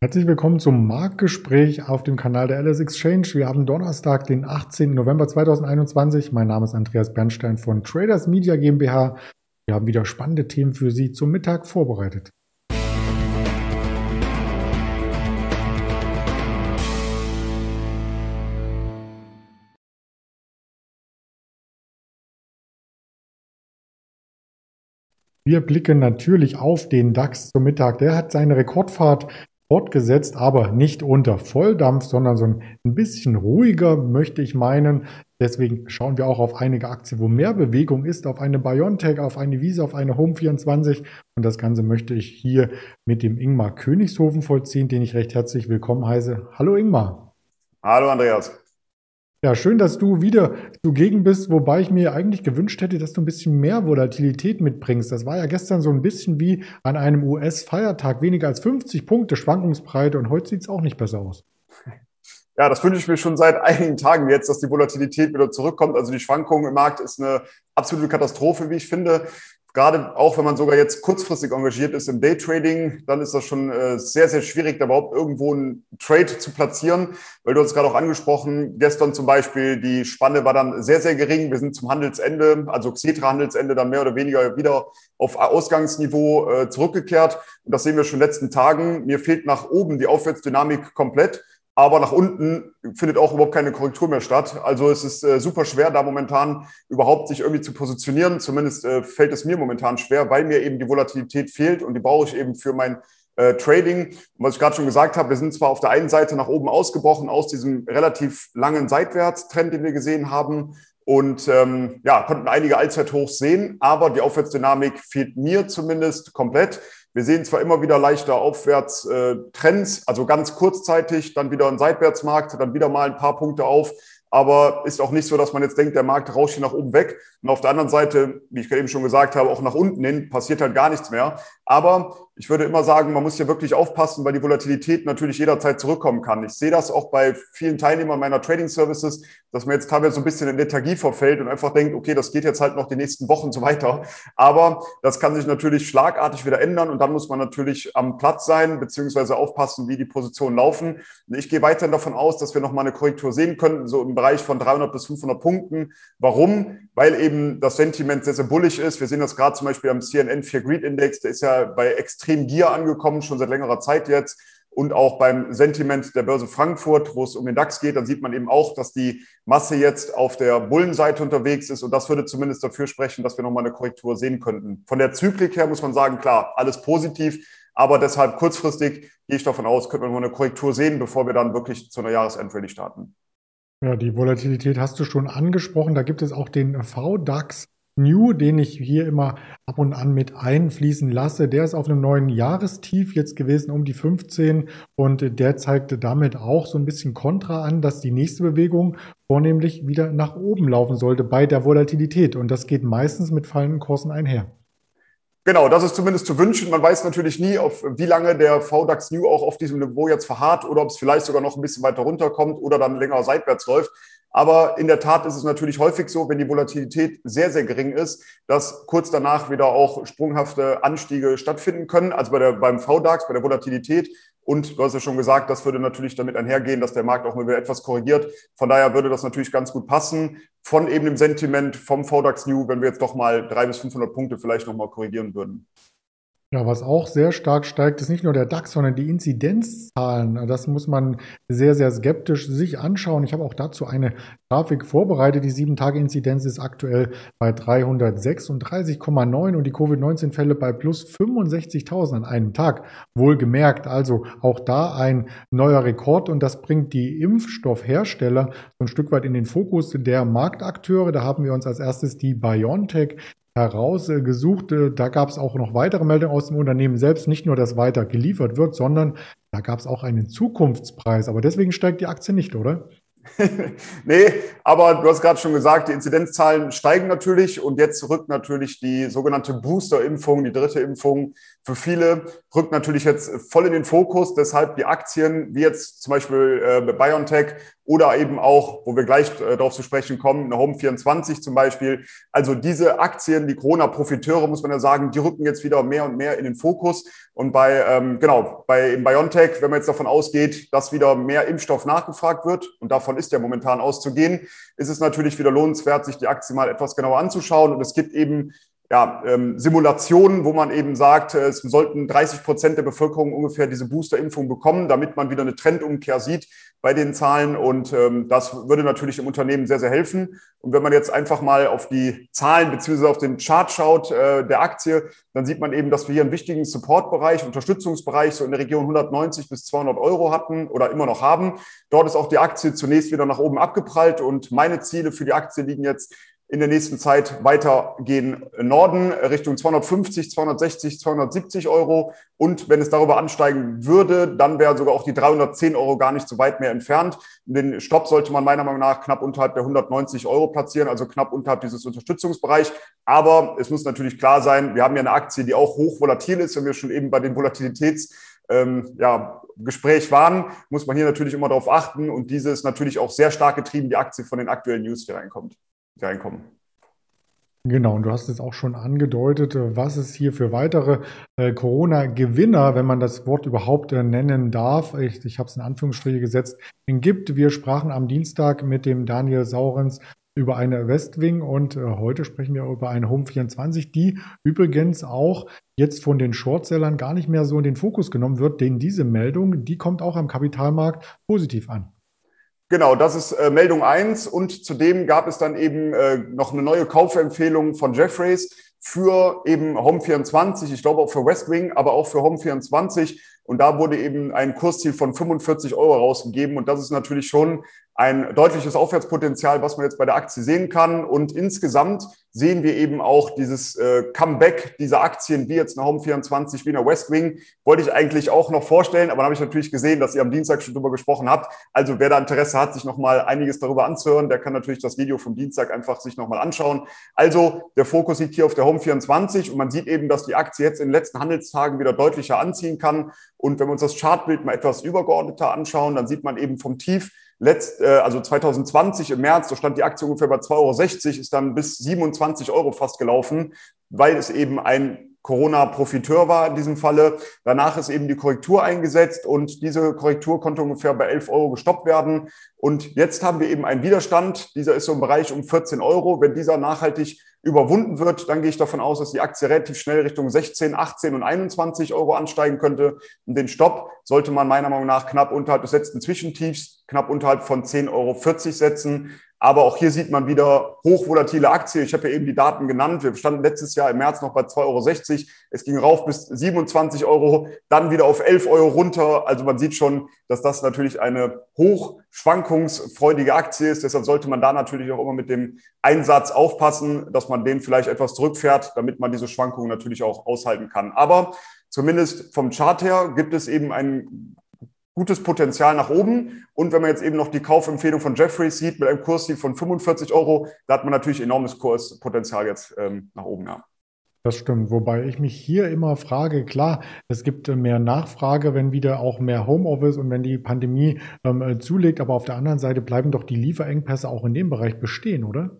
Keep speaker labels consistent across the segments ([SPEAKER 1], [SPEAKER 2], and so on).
[SPEAKER 1] Herzlich willkommen zum Marktgespräch auf dem Kanal der LS Exchange. Wir haben Donnerstag, den 18. November 2021. Mein Name ist Andreas Bernstein von Traders Media GmbH. Wir haben wieder spannende Themen für Sie zum Mittag vorbereitet. Wir blicken natürlich auf den DAX zum Mittag. Der hat seine Rekordfahrt fortgesetzt, aber nicht unter Volldampf, sondern so ein bisschen ruhiger, möchte ich meinen. Deswegen schauen wir auch auf einige Aktien, wo mehr Bewegung ist, auf eine Biontech, auf eine Visa, auf eine Home24. Und das Ganze möchte ich hier mit dem Ingmar Königshofen vollziehen, den ich recht herzlich willkommen heiße. Hallo Ingmar.
[SPEAKER 2] Hallo Andreas.
[SPEAKER 1] Ja, schön, dass du wieder zugegen bist, wobei ich mir eigentlich gewünscht hätte, dass du ein bisschen mehr Volatilität mitbringst. Das war ja gestern so ein bisschen wie an einem US-Feiertag, weniger als 50 Punkte Schwankungsbreite und heute sieht es auch nicht besser aus.
[SPEAKER 2] Ja, das wünsche ich mir schon seit einigen Tagen jetzt, dass die Volatilität wieder zurückkommt. Also die Schwankung im Markt ist eine absolute Katastrophe, wie ich finde gerade auch wenn man sogar jetzt kurzfristig engagiert ist im Daytrading, dann ist das schon äh, sehr, sehr schwierig, da überhaupt irgendwo einen Trade zu platzieren, weil du hast gerade auch angesprochen, gestern zum Beispiel, die Spanne war dann sehr, sehr gering. Wir sind zum Handelsende, also Xetra-Handelsende, dann mehr oder weniger wieder auf Ausgangsniveau äh, zurückgekehrt. Und das sehen wir schon in den letzten Tagen. Mir fehlt nach oben die Aufwärtsdynamik komplett. Aber nach unten findet auch überhaupt keine Korrektur mehr statt. Also es ist äh, super schwer, da momentan überhaupt sich irgendwie zu positionieren. Zumindest äh, fällt es mir momentan schwer, weil mir eben die Volatilität fehlt und die brauche ich eben für mein äh, Trading. Und was ich gerade schon gesagt habe, wir sind zwar auf der einen Seite nach oben ausgebrochen aus diesem relativ langen Seitwärtstrend, den wir gesehen haben. Und ähm, ja, konnten einige Allzeithochs sehen, aber die Aufwärtsdynamik fehlt mir zumindest komplett. Wir sehen zwar immer wieder leichter Aufwärtstrends, also ganz kurzzeitig, dann wieder ein Seitwärtsmarkt, dann wieder mal ein paar Punkte auf, aber ist auch nicht so, dass man jetzt denkt, der Markt rauscht hier nach oben weg. Und auf der anderen Seite, wie ich eben schon gesagt habe, auch nach unten hin passiert halt gar nichts mehr. Aber ich würde immer sagen, man muss hier wirklich aufpassen, weil die Volatilität natürlich jederzeit zurückkommen kann. Ich sehe das auch bei vielen Teilnehmern meiner Trading Services, dass man jetzt teilweise so ein bisschen in Lethargie verfällt und einfach denkt, okay, das geht jetzt halt noch die nächsten Wochen so weiter. Aber das kann sich natürlich schlagartig wieder ändern und dann muss man natürlich am Platz sein, beziehungsweise aufpassen, wie die Positionen laufen. Ich gehe weiterhin davon aus, dass wir nochmal eine Korrektur sehen könnten, so im Bereich von 300 bis 500 Punkten. Warum? Weil eben das Sentiment sehr, sehr bullig ist. Wir sehen das gerade zum Beispiel am CNN 4 Greed Index, der ist ja bei extrem extrem Gier angekommen, schon seit längerer Zeit jetzt. Und auch beim Sentiment der Börse Frankfurt, wo es um den DAX geht, dann sieht man eben auch, dass die Masse jetzt auf der Bullenseite unterwegs ist. Und das würde zumindest dafür sprechen, dass wir nochmal eine Korrektur sehen könnten. Von der Zyklik her muss man sagen, klar, alles positiv. Aber deshalb kurzfristig gehe ich davon aus, könnte man mal eine Korrektur sehen, bevor wir dann wirklich zu einer Jahresendrallye starten.
[SPEAKER 1] Ja, die Volatilität hast du schon angesprochen. Da gibt es auch den VDAX New, den ich hier immer ab und an mit einfließen lasse, der ist auf einem neuen Jahrestief jetzt gewesen, um die 15 und der zeigte damit auch so ein bisschen Kontra an, dass die nächste Bewegung vornehmlich wieder nach oben laufen sollte bei der Volatilität und das geht meistens mit fallenden Kursen einher.
[SPEAKER 2] Genau, das ist zumindest zu wünschen. Man weiß natürlich nie, auf wie lange der VDAX New auch auf diesem Niveau jetzt verharrt oder ob es vielleicht sogar noch ein bisschen weiter runterkommt oder dann länger seitwärts läuft. Aber in der Tat ist es natürlich häufig so, wenn die Volatilität sehr, sehr gering ist, dass kurz danach wieder auch sprunghafte Anstiege stattfinden können. Also bei der, beim VDAX, bei der Volatilität. Und du hast ja schon gesagt, das würde natürlich damit einhergehen, dass der Markt auch mal wieder etwas korrigiert. Von daher würde das natürlich ganz gut passen. Von eben dem Sentiment vom VDAX New, wenn wir jetzt doch mal drei bis 500 Punkte vielleicht nochmal korrigieren würden.
[SPEAKER 1] Ja, was auch sehr stark steigt, ist nicht nur der DAX, sondern die Inzidenzzahlen. Das muss man sehr, sehr skeptisch sich anschauen. Ich habe auch dazu eine Grafik vorbereitet. Die 7-Tage-Inzidenz ist aktuell bei 336,9 und die Covid-19-Fälle bei plus 65.000 an einem Tag. Wohlgemerkt, also auch da ein neuer Rekord und das bringt die Impfstoffhersteller so ein Stück weit in den Fokus der Marktakteure. Da haben wir uns als erstes die BioNTech herausgesucht. Da gab es auch noch weitere Meldungen aus dem Unternehmen selbst, nicht nur, dass weiter geliefert wird, sondern da gab es auch einen Zukunftspreis. Aber deswegen steigt die Aktie nicht, oder?
[SPEAKER 2] nee, aber du hast gerade schon gesagt, die Inzidenzzahlen steigen natürlich und jetzt rückt natürlich die sogenannte Booster-Impfung, die dritte Impfung für viele, rückt natürlich jetzt voll in den Fokus. Deshalb die Aktien, wie jetzt zum Beispiel äh, BioNTech oder eben auch, wo wir gleich äh, darauf zu sprechen kommen, eine Home 24 zum Beispiel. Also diese Aktien, die Corona-Profiteure, muss man ja sagen, die rücken jetzt wieder mehr und mehr in den Fokus. Und bei, ähm, genau, bei BioNTech, wenn man jetzt davon ausgeht, dass wieder mehr Impfstoff nachgefragt wird, und davon ist ja momentan auszugehen, ist es natürlich wieder lohnenswert, sich die Aktie mal etwas genauer anzuschauen. Und es gibt eben ja, ähm, Simulationen, wo man eben sagt, äh, es sollten 30 Prozent der Bevölkerung ungefähr diese Boosterimpfung bekommen, damit man wieder eine Trendumkehr sieht bei den Zahlen. Und ähm, das würde natürlich dem Unternehmen sehr, sehr helfen. Und wenn man jetzt einfach mal auf die Zahlen beziehungsweise auf den Chart schaut äh, der Aktie, dann sieht man eben, dass wir hier einen wichtigen Supportbereich, Unterstützungsbereich so in der Region 190 bis 200 Euro hatten oder immer noch haben. Dort ist auch die Aktie zunächst wieder nach oben abgeprallt und meine Ziele für die Aktie liegen jetzt in der nächsten Zeit weitergehen Norden Richtung 250, 260, 270 Euro. Und wenn es darüber ansteigen würde, dann wären sogar auch die 310 Euro gar nicht so weit mehr entfernt. Den Stopp sollte man meiner Meinung nach knapp unterhalb der 190 Euro platzieren, also knapp unterhalb dieses Unterstützungsbereich. Aber es muss natürlich klar sein, wir haben ja eine Aktie, die auch hochvolatil ist, wenn wir schon eben bei den Volatilitäts ähm, ja, Gespräch waren, muss man hier natürlich immer darauf achten. Und diese ist natürlich auch sehr stark getrieben, die Aktie von den aktuellen News, die reinkommt reinkommen.
[SPEAKER 1] Genau, und du hast es auch schon angedeutet, äh, was es hier für weitere äh, Corona-Gewinner, wenn man das Wort überhaupt äh, nennen darf, ich, ich habe es in Anführungsstriche gesetzt, gibt. Wir sprachen am Dienstag mit dem Daniel Saurens über eine Westwing und äh, heute sprechen wir über eine Home 24, die übrigens auch jetzt von den Shortsellern gar nicht mehr so in den Fokus genommen wird, denn diese Meldung, die kommt auch am Kapitalmarkt positiv an.
[SPEAKER 2] Genau, das ist äh, Meldung eins. Und zudem gab es dann eben äh, noch eine neue Kaufempfehlung von Jeffrays für eben Home24, ich glaube auch für Westwing, aber auch für Home24 und da wurde eben ein Kursziel von 45 Euro rausgegeben. Und das ist natürlich schon ein deutliches Aufwärtspotenzial, was man jetzt bei der Aktie sehen kann. Und insgesamt sehen wir eben auch dieses äh, Comeback dieser Aktien, wie jetzt eine Home24, wie eine Westwing. Wollte ich eigentlich auch noch vorstellen, aber dann habe ich natürlich gesehen, dass ihr am Dienstag schon drüber gesprochen habt. Also wer da Interesse hat, sich nochmal einiges darüber anzuhören, der kann natürlich das Video vom Dienstag einfach sich nochmal anschauen. Also der Fokus liegt hier auf der Home24 und man sieht eben, dass die Aktie jetzt in den letzten Handelstagen wieder deutlicher anziehen kann. Und wenn wir uns das Chartbild mal etwas übergeordneter anschauen, dann sieht man eben vom Tief letzt, äh, also 2020 im März, da stand die Aktie ungefähr bei 2,60 Euro, ist dann bis 27 Euro fast gelaufen, weil es eben ein Corona-Profiteur war in diesem Falle. Danach ist eben die Korrektur eingesetzt und diese Korrektur konnte ungefähr bei 11 Euro gestoppt werden. Und jetzt haben wir eben einen Widerstand. Dieser ist so im Bereich um 14 Euro. Wenn dieser nachhaltig überwunden wird, dann gehe ich davon aus, dass die Aktie relativ schnell Richtung 16, 18 und 21 Euro ansteigen könnte. Und den Stopp sollte man meiner Meinung nach knapp unterhalb des letzten Zwischentiefs, knapp unterhalb von 10,40 Euro setzen. Aber auch hier sieht man wieder hochvolatile Aktien. Ich habe ja eben die Daten genannt. Wir standen letztes Jahr im März noch bei 2,60 Euro. Es ging rauf bis 27 Euro, dann wieder auf 11 Euro runter. Also man sieht schon, dass das natürlich eine hochschwankungsfreudige Aktie ist. Deshalb sollte man da natürlich auch immer mit dem Einsatz aufpassen, dass man den vielleicht etwas zurückfährt, damit man diese Schwankungen natürlich auch aushalten kann. Aber zumindest vom Chart her gibt es eben einen gutes Potenzial nach oben. Und wenn man jetzt eben noch die Kaufempfehlung von Jeffreys sieht mit einem Kursziel von 45 Euro, da hat man natürlich enormes Kurspotenzial jetzt ähm, nach oben. Ja.
[SPEAKER 1] Das stimmt, wobei ich mich hier immer frage, klar, es gibt mehr Nachfrage, wenn wieder auch mehr Homeoffice und wenn die Pandemie ähm, zulegt, aber auf der anderen Seite bleiben doch die Lieferengpässe auch in dem Bereich bestehen, oder?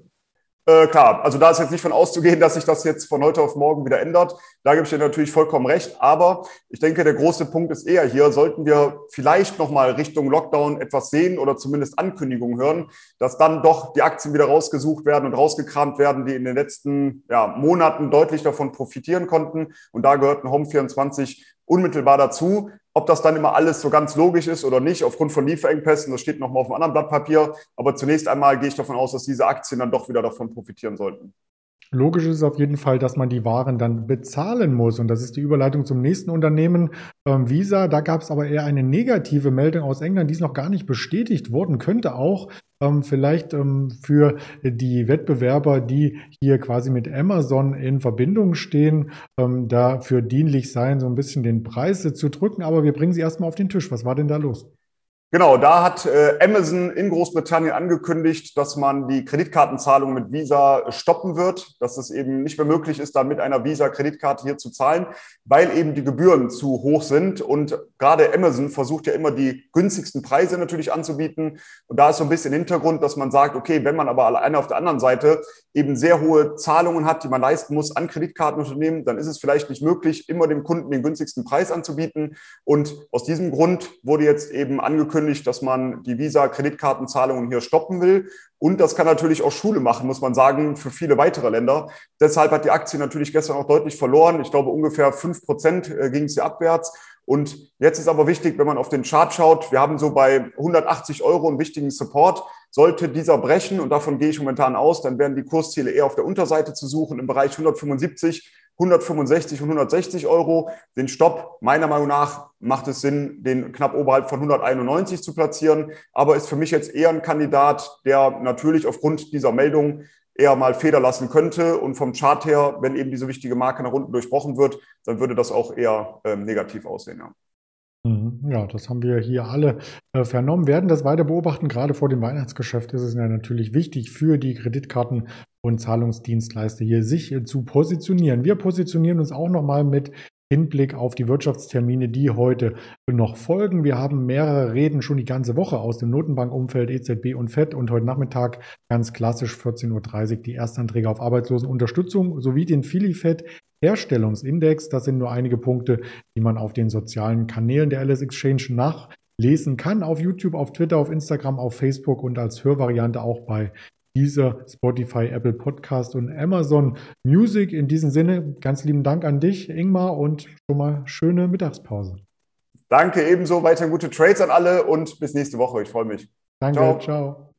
[SPEAKER 2] Äh, klar, also da ist jetzt nicht von auszugehen, dass sich das jetzt von heute auf morgen wieder ändert. Da gebe ich dir natürlich vollkommen recht. Aber ich denke, der große Punkt ist eher hier, sollten wir vielleicht nochmal Richtung Lockdown etwas sehen oder zumindest Ankündigungen hören, dass dann doch die Aktien wieder rausgesucht werden und rausgekramt werden, die in den letzten ja, Monaten deutlich davon profitieren konnten. Und da gehört ein Home24 unmittelbar dazu. Ob das dann immer alles so ganz logisch ist oder nicht, aufgrund von Lieferengpässen, das steht nochmal auf einem anderen Blatt Papier. Aber zunächst einmal gehe ich davon aus, dass diese Aktien dann doch wieder davon profitieren sollten.
[SPEAKER 1] Logisch ist auf jeden Fall, dass man die Waren dann bezahlen muss. Und das ist die Überleitung zum nächsten Unternehmen, ähm, Visa. Da gab es aber eher eine negative Meldung aus England, die ist noch gar nicht bestätigt worden, könnte auch ähm, vielleicht ähm, für die Wettbewerber, die hier quasi mit Amazon in Verbindung stehen, ähm, dafür dienlich sein, so ein bisschen den Preis zu drücken. Aber wir bringen sie erstmal auf den Tisch. Was war denn da los?
[SPEAKER 2] Genau, da hat äh, Amazon in Großbritannien angekündigt, dass man die Kreditkartenzahlung mit Visa stoppen wird, dass es eben nicht mehr möglich ist, da mit einer Visa-Kreditkarte hier zu zahlen, weil eben die Gebühren zu hoch sind. Und gerade Amazon versucht ja immer die günstigsten Preise natürlich anzubieten. Und da ist so ein bisschen Hintergrund, dass man sagt, okay, wenn man aber alleine auf der anderen Seite eben sehr hohe Zahlungen hat, die man leisten muss an Kreditkartenunternehmen, dann ist es vielleicht nicht möglich, immer dem Kunden den günstigsten Preis anzubieten. Und aus diesem Grund wurde jetzt eben angekündigt, angekündigt, dass man die Visa-Kreditkartenzahlungen hier stoppen will. Und das kann natürlich auch Schule machen, muss man sagen, für viele weitere Länder. Deshalb hat die Aktie natürlich gestern auch deutlich verloren. Ich glaube, ungefähr fünf Prozent äh, ging es hier abwärts. Und jetzt ist aber wichtig, wenn man auf den Chart schaut, wir haben so bei 180 Euro einen wichtigen Support. Sollte dieser brechen, und davon gehe ich momentan aus, dann werden die Kursziele eher auf der Unterseite zu suchen, im Bereich 175 165 und 160 Euro. Den Stopp, meiner Meinung nach, macht es Sinn, den knapp oberhalb von 191 zu platzieren. Aber ist für mich jetzt eher ein Kandidat, der natürlich aufgrund dieser Meldung eher mal Feder lassen könnte. Und vom Chart her, wenn eben diese wichtige Marke nach unten durchbrochen wird, dann würde das auch eher ähm, negativ aussehen. Ja.
[SPEAKER 1] Mhm. Ja, das haben wir hier alle äh, vernommen, werden das weiter beobachten. Gerade vor dem Weihnachtsgeschäft ist es ja natürlich wichtig für die Kreditkarten- und Zahlungsdienstleister hier sich äh, zu positionieren. Wir positionieren uns auch nochmal mit Hinblick auf die Wirtschaftstermine, die heute noch folgen. Wir haben mehrere Reden schon die ganze Woche aus dem Notenbankumfeld EZB und FED und heute Nachmittag ganz klassisch 14.30 Uhr die Erstanträge auf Arbeitslosenunterstützung sowie den FiliFed Herstellungsindex. Das sind nur einige Punkte, die man auf den sozialen Kanälen der LS Exchange nachlesen kann. Auf YouTube, auf Twitter, auf Instagram, auf Facebook und als Hörvariante auch bei dieser Spotify, Apple Podcast und Amazon Music. In diesem Sinne, ganz lieben Dank an dich, Ingmar, und schon mal schöne Mittagspause.
[SPEAKER 2] Danke ebenso, weiter gute Trades an alle und bis nächste Woche. Ich freue mich.
[SPEAKER 1] Danke, ciao. ciao.